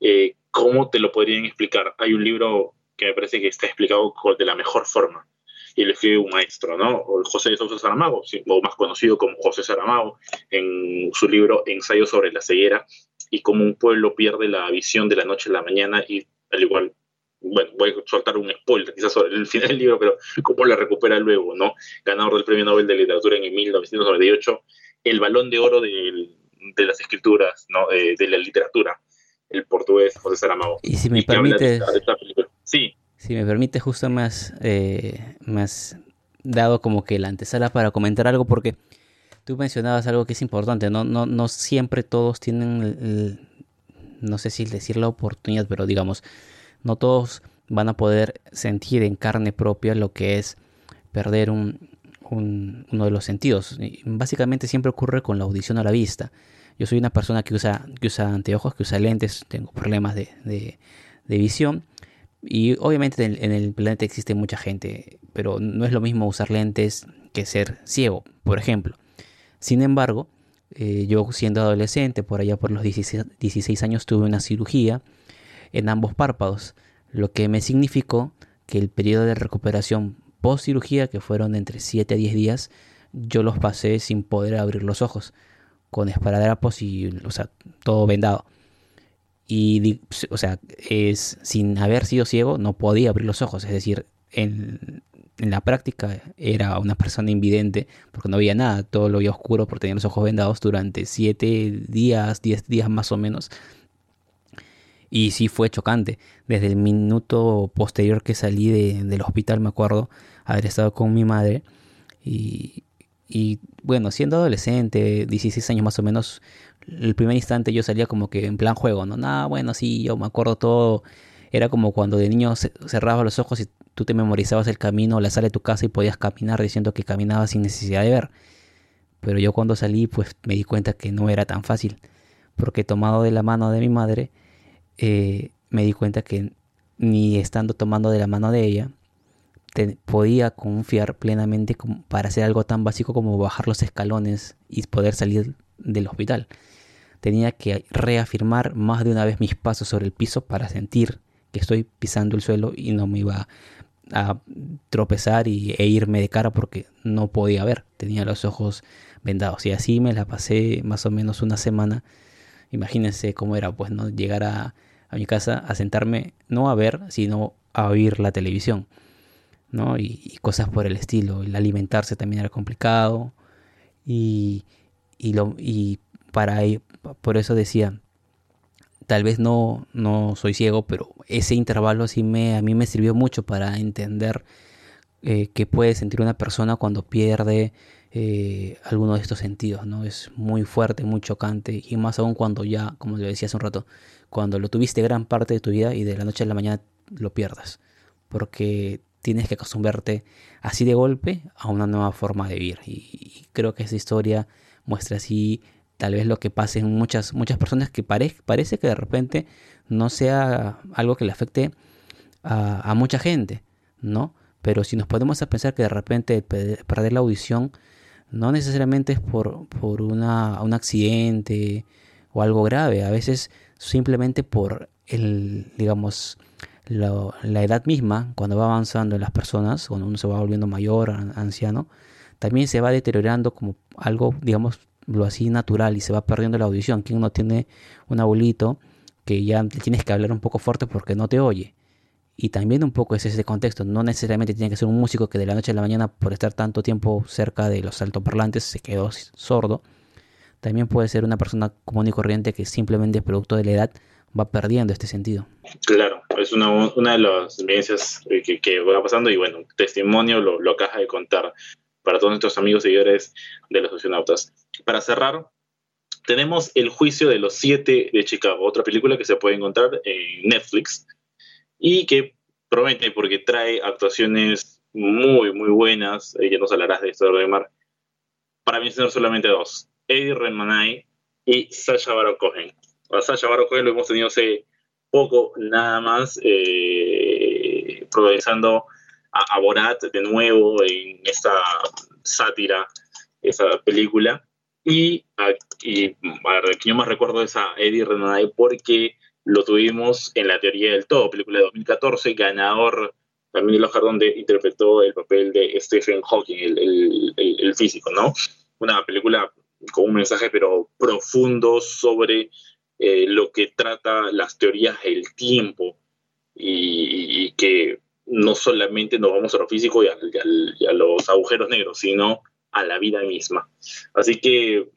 Speaker 1: eh, ¿cómo te lo podrían explicar? Hay un libro que me parece que está explicado de la mejor forma y lo escribe un maestro, ¿no? José de Sousa Saramago, o más conocido como José Saramago, en su libro Ensayo sobre la ceguera y cómo un pueblo pierde la visión de la noche a la mañana y al igual bueno, voy a soltar un spoiler quizás sobre el final del libro, pero cómo la recupera luego, ¿no? Ganador del Premio Nobel de Literatura en 1998, el balón de oro de, de las escrituras, ¿no? De, de, la literatura, el portugués José Saramago.
Speaker 2: Y si me permite...
Speaker 1: Sí.
Speaker 2: Si me permite, justo más, eh, más dado como que la antesala para comentar algo, porque tú mencionabas algo que es importante, no, no, no siempre todos tienen, no sé si decir la oportunidad, pero digamos, no todos van a poder sentir en carne propia lo que es perder un, un, uno de los sentidos. básicamente siempre ocurre con la audición a la vista. Yo soy una persona que usa, que usa anteojos, que usa lentes, tengo problemas de, de visión y obviamente en, el planeta existe mucha gente, pero no es lo mismo usar lentes que ser ciego, por ejemplo. Sin embargo, eh, yo siendo adolescente, por allá por los 16, años, tuve una cirugía en ambos párpados, lo que me significó que el periodo de recuperación post cirugía, que fueron entre 7 a 10 días, yo los pasé sin poder abrir los ojos, con esparadrapos y, o sea, todo vendado. Y, o sea, es, sin haber sido ciego, no podía abrir los ojos. Es decir, en, en, la práctica era una persona invidente porque no veía nada. Todo lo veía oscuro por tener los ojos vendados durante siete días, diez días más o menos. Y sí fue chocante. Desde el minuto posterior que salí de, del hospital, me acuerdo haber estado con mi madre. Y, y bueno, siendo adolescente, 16 años más o menos, el primer instante yo salía como que en plan juego, ¿no? Nada, bueno, sí, yo me acuerdo todo. Era como cuando de niño cerrabas los ojos y tú te memorizabas el camino, la sala de tu casa y podías caminar diciendo que caminabas sin necesidad de ver. Pero yo cuando salí, pues me di cuenta que no era tan fácil. Porque tomado de la mano de mi madre, eh, me di cuenta que ni estando tomando de la mano de ella, podía confiar plenamente para hacer algo tan básico como bajar los escalones y poder salir del hospital. Tenía que reafirmar más de una vez mis pasos sobre el piso para sentir que estoy pisando el suelo y no me iba a tropezar y, e irme de cara porque no podía ver, tenía los ojos vendados. Y así me la pasé más o menos una semana. Imagínense cómo era, pues, ¿no? Llegar a, a mi casa a sentarme, no a ver, sino a oír la televisión, ¿no? Y, cosas por el estilo. El alimentarse también era complicado. Y, y, lo, y para por eso decía, tal vez no, no soy ciego, pero ese intervalo sí me, a mí me sirvió mucho para entender eh, qué puede sentir una persona cuando pierde eh, alguno de estos sentidos, ¿no? Es muy fuerte, muy chocante, y más aún cuando ya, como le decía hace un rato, cuando lo tuviste gran parte de tu vida y de la noche a la mañana lo pierdas, porque tienes que acostumbrarte así de golpe a una nueva forma de vivir, y creo que esa historia muestra así tal vez lo que pase en muchas, muchas personas que parece que de repente no sea algo que le afecte a, mucha gente, ¿no? Pero si nos podemos a pensar que de repente perder la audición no necesariamente es por, por una, un accidente o algo grave, a veces simplemente por el, digamos, la edad misma, cuando va avanzando en las personas, cuando uno se va volviendo mayor, anciano, también se va deteriorando como algo, digamos, lo así natural y se va perdiendo la audición. Quien no tiene un abuelito que ya tienes que hablar un poco fuerte porque no te oye. Y también un poco es ese contexto. No necesariamente tiene que ser un músico que de la noche a la mañana, por estar tanto tiempo cerca de los altoparlantes, se quedó sordo. También puede ser una persona común y corriente que simplemente producto de la edad va perdiendo este sentido.
Speaker 1: Claro, es una, una de las experiencias que, que, va pasando y bueno, testimonio lo, lo acaba de contar para todos nuestros amigos y seguidores de los socionautas. Para cerrar, tenemos El juicio de los siete de Chicago, otra película que se puede encontrar en Netflix y que promete porque trae actuaciones muy, muy buenas. Ya nos hablarás de esto Mar. Para mencionar solamente dos: Eddie Redmayne y Sasha Baron Cohen. A Sasha Baron Cohen lo hemos tenido hace poco, nada más, eh, progresando a, Borat de nuevo en esta sátira, esa película. Y, y yo más recuerdo es a Eddie Redmayne porque lo tuvimos en La Teoría del Todo, película de 2014, ganador también de los donde interpretó el papel de Stephen Hawking, el, el, físico, ¿no? Una película con un mensaje pero profundo sobre eh, lo que trata las teorías del tiempo y, que no solamente nos vamos a lo físico y a, los agujeros negros, sino a la vida misma. Así que,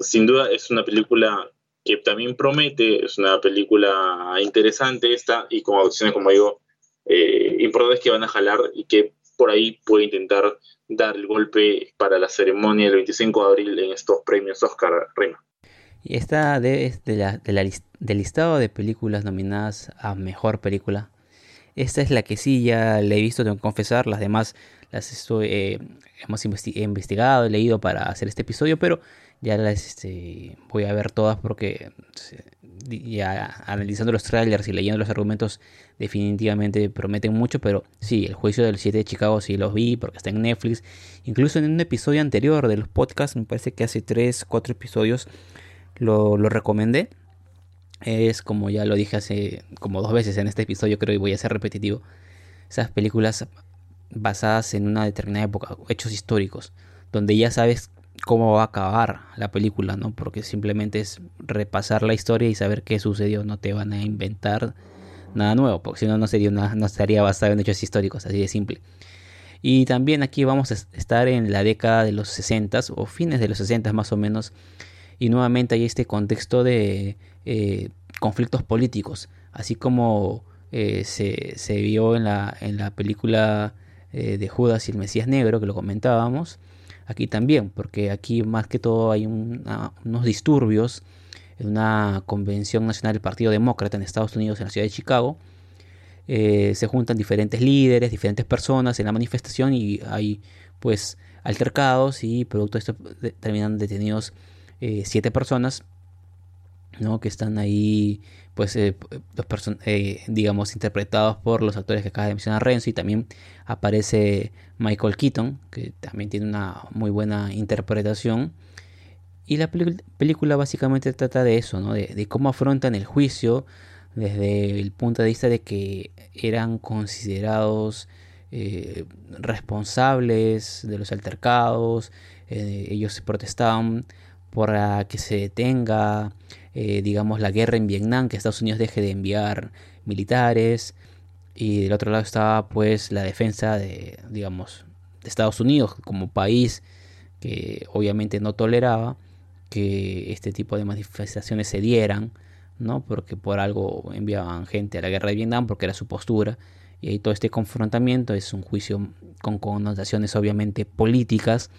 Speaker 1: sin duda, es una película que también promete, es una película interesante esta y con opciones, como digo, eh, importantes que van a jalar y que por ahí puede intentar dar el golpe para la ceremonia del 25 de abril en estos premios Oscar Rima.
Speaker 2: Y esta de, la, del listado de películas nominadas a mejor película. Esta es la que sí ya le he visto, tengo que confesar. Las demás las estoy, eh, hemos investigado, he leído para hacer este episodio, pero ya las este, voy a ver todas porque ya analizando los trailers y leyendo los argumentos definitivamente prometen mucho, pero sí, el juicio del 7 de Chicago sí los vi porque está en Netflix. Incluso en un episodio anterior de los podcasts, me parece que hace 3, 4 episodios lo, lo recomendé. Es como ya lo dije hace como dos veces en este episodio, creo, y voy a ser repetitivo. Esas películas basadas en una determinada época, hechos históricos, donde ya sabes cómo va a acabar la película, ¿no? Porque simplemente es repasar la historia y saber qué sucedió, no te van a inventar nada nuevo, porque si no no sería no estaría basado en hechos históricos, así de simple. Y también aquí vamos a estar en la década de los 60 o fines de los 60 más o menos, y nuevamente hay este contexto de eh, conflictos políticos, así como eh, se, se, vio en la, en la película eh, de Judas y el Mesías Negro, que lo comentábamos, aquí también, porque aquí más que todo hay unos disturbios en una convención nacional del Partido Demócrata en Estados Unidos, en la ciudad de Chicago. Eh, se juntan diferentes líderes, diferentes personas en la manifestación y hay pues altercados y producto de esto terminan detenidos eh, siete personas ¿no? que están ahí pues eh, eh, digamos interpretados por los actores que acaba de mencionar Renzo y también aparece Michael Keaton que también tiene una muy buena interpretación y la película básicamente trata de eso ¿no? de, cómo afrontan el juicio desde el punto de vista de que eran considerados responsables de los altercados ellos protestaban por que se detenga eh, digamos, la guerra en Vietnam, que Estados Unidos deje de enviar militares. Y del otro lado estaba pues la defensa de, digamos, de Estados Unidos como país que obviamente no toleraba que este tipo de manifestaciones se dieran, ¿no? Porque por algo enviaban gente a la guerra de Vietnam porque era su postura. Y ahí todo este confrontamiento es un juicio con connotaciones obviamente políticas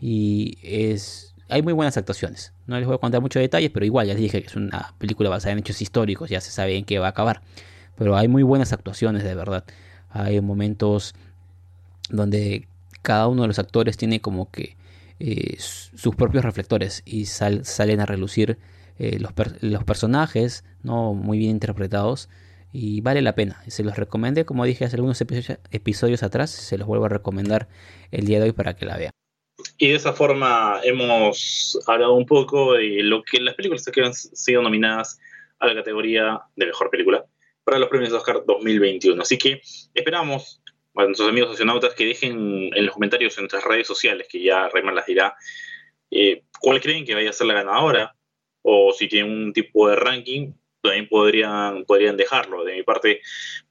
Speaker 2: y es hay muy buenas actuaciones. No les voy a contar muchos detalles, pero igual ya les dije que es una película basada en hechos históricos, ya se sabe en qué va a acabar. Pero hay muy buenas actuaciones, de verdad. Hay momentos donde cada uno de los actores tiene como que eh, sus propios reflectores y salen a relucir eh, los, los, personajes, ¿no? Muy bien interpretados. Y vale la pena. Se los recomendé, como dije hace algunos episodios atrás. Se los vuelvo a recomendar el día de hoy para que la vean.
Speaker 1: Y de esa forma hemos hablado un poco de lo que las películas que han sido nominadas a la categoría de mejor película para los premios Oscar 2021. Así que esperamos a nuestros amigos socionautas que dejen en los comentarios en nuestras redes sociales, que ya Raymond las dirá, eh, cuál creen que vaya a ser la ganadora o si tienen un tipo de ranking también podrían, podrían dejarlo. De mi parte,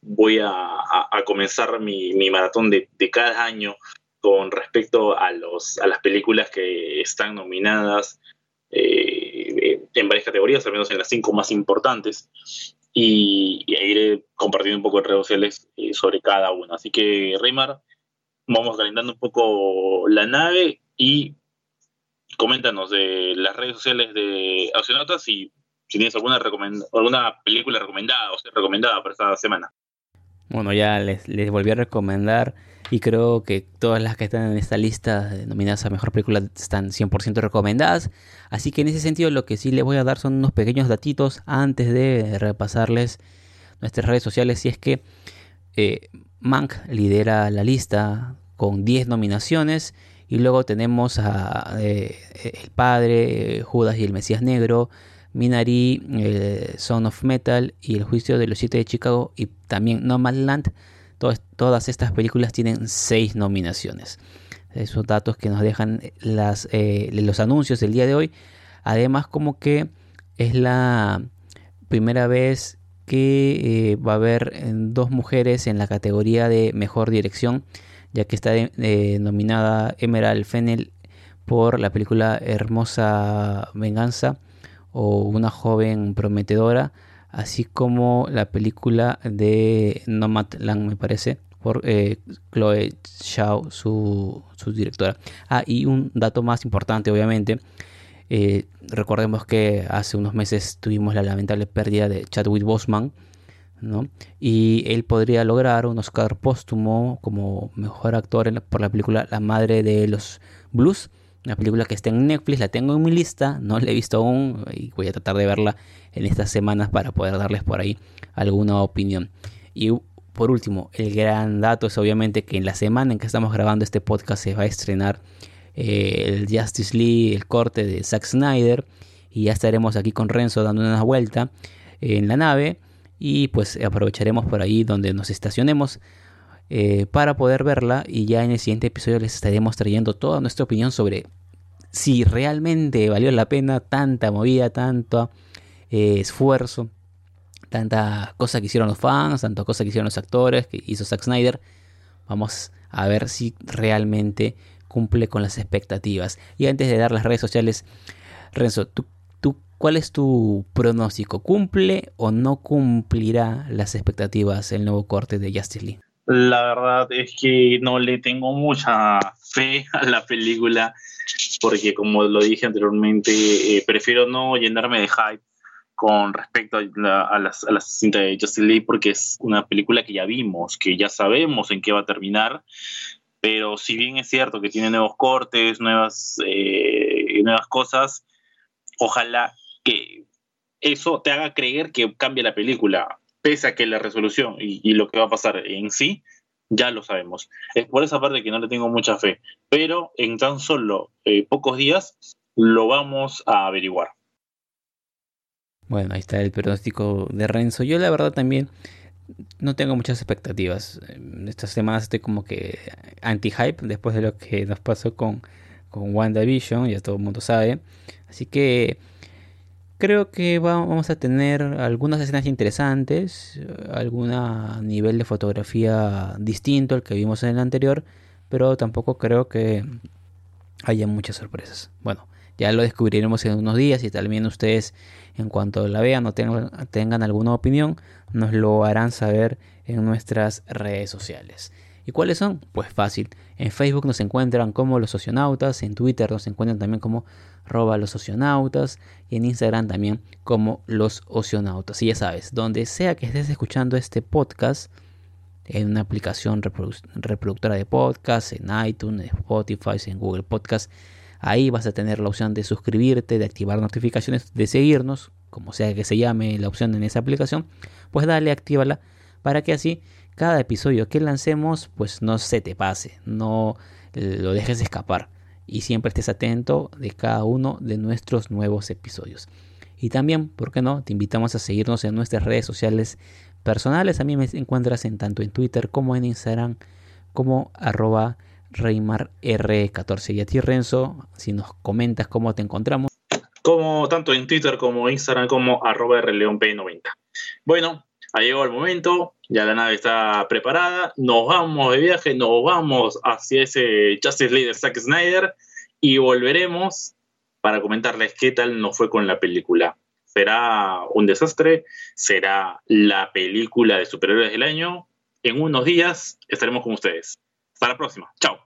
Speaker 1: voy a, comenzar mi, maratón de, cada año con respecto a, los, a las películas que están nominadas eh, en varias categorías, al menos en las cinco más importantes, y, iré compartiendo un poco en redes sociales eh, sobre cada una. Así que, Reymar, vamos calentando un poco la nave y coméntanos de las redes sociales de y si tienes alguna, alguna película recomendada o sea recomendada para esta semana.
Speaker 2: Bueno, ya les, les volví a recomendar y creo que todas las que están en esta lista nominadas a Mejor Película están 100% recomendadas. Así que en ese sentido lo que sí les voy a dar son unos pequeños datitos antes de repasarles nuestras redes sociales. Y es que eh, Mank lidera la lista con 10 nominaciones. Y luego tenemos a eh, El Padre, Judas y el Mesías Negro, Minari, Son of Metal y El Juicio de los Siete de Chicago y también Nomadland. Todas estas películas tienen seis nominaciones. Esos datos que nos dejan las, eh, los anuncios del día de hoy. Además, como que es la primera vez que eh, va a haber eh, dos mujeres en la categoría de mejor dirección, ya que está nominada Emerald Fennel por la película Hermosa Venganza o Una joven prometedora, así como la película de Nomadland, me parece, por eh, Chloe Zhao, su, directora. Ah, y un dato más importante, obviamente. Eh, recordemos que hace unos meses tuvimos la lamentable pérdida de Chadwick Boseman, ¿no? Y él podría lograr un Oscar póstumo como mejor actor por la película La Madre de los Blues una película que está en Netflix, la tengo en mi lista, no la he visto aún y voy a tratar de verla en estas semanas para poder darles por ahí alguna opinión. Y por último, el gran dato es obviamente que en la semana en que estamos grabando este podcast se va a estrenar eh, el Justice League, el corte de Zack Snyder y ya estaremos aquí con Renzo dando una vuelta en la nave y pues aprovecharemos por ahí donde nos estacionemos eh, para poder verla y ya en el siguiente episodio les estaremos trayendo toda nuestra opinión sobre si realmente valió la pena tanta movida, tanto eh, esfuerzo, tanta cosa que hicieron los fans, tanta cosa que hicieron los actores, que hizo Zack Snyder. Vamos a ver si realmente cumple con las expectativas. Y antes de dar las redes sociales, Renzo, ¿tú, tú, ¿cuál es tu pronóstico? ¿Cumple o no cumplirá las expectativas el nuevo corte de Justice League?
Speaker 1: La verdad es que no le tengo mucha fe a la película porque como lo dije anteriormente, eh, prefiero no llenarme de hype con respecto a la, a, cinta de Justin Lee porque es una película que ya vimos, que ya sabemos en qué va a terminar, pero si bien es cierto que tiene nuevos cortes, nuevas, eh, nuevas cosas, ojalá que eso te haga creer que cambia la película pese a que la resolución y, lo que va a pasar en sí, ya lo sabemos. Es por esa parte que no le tengo mucha fe, pero en tan solo eh, pocos días lo vamos a averiguar.
Speaker 2: Bueno, ahí está el pronóstico de Renzo. Yo la verdad también no tengo muchas expectativas. Estas semanas estoy como que anti-hype después de lo que nos pasó con, con WandaVision, ya todo el mundo sabe. Así que Creo que vamos a tener algunas escenas interesantes, algún nivel de fotografía distinto al que vimos en el anterior, pero tampoco creo que haya muchas sorpresas. Bueno, ya lo descubriremos en unos días y también ustedes en cuanto la vean o tengan, tengan alguna opinión, nos lo harán saber en nuestras redes sociales. ¿Y cuáles son? Pues fácil. En Facebook nos encuentran como los socionautas, en Twitter nos encuentran también como roba los ocionautas y en Instagram también como los ocionautas. Y ya sabes, donde sea que estés escuchando este podcast, en una aplicación reproductora de podcast, en iTunes, en Spotify, en Google Podcast, ahí vas a tener la opción de suscribirte, de activar notificaciones, de seguirnos, como sea que se llame la opción en esa aplicación, pues dale, actívala para que así cada episodio que lancemos pues no se te pase, no lo dejes escapar y siempre estés atento de cada uno de nuestros nuevos episodios. Y también, ¿por qué no? Te invitamos a seguirnos en nuestras redes sociales personales. A mí me encuentras en tanto en Twitter como en Instagram como arroba ReymarR14. Y a ti, Renzo, si nos comentas cómo te encontramos.
Speaker 1: como tanto en Twitter como Instagram como arroba rleonp90. Bueno, ha llegado el momento, ya la nave está preparada, nos vamos de viaje, nos vamos hacia ese Justice League de Zack Snyder y volveremos para comentarles qué tal nos fue con la película. ¿Será un desastre? ¿Será la película de superhéroes del año? En unos días estaremos con ustedes. Hasta la próxima. Chao.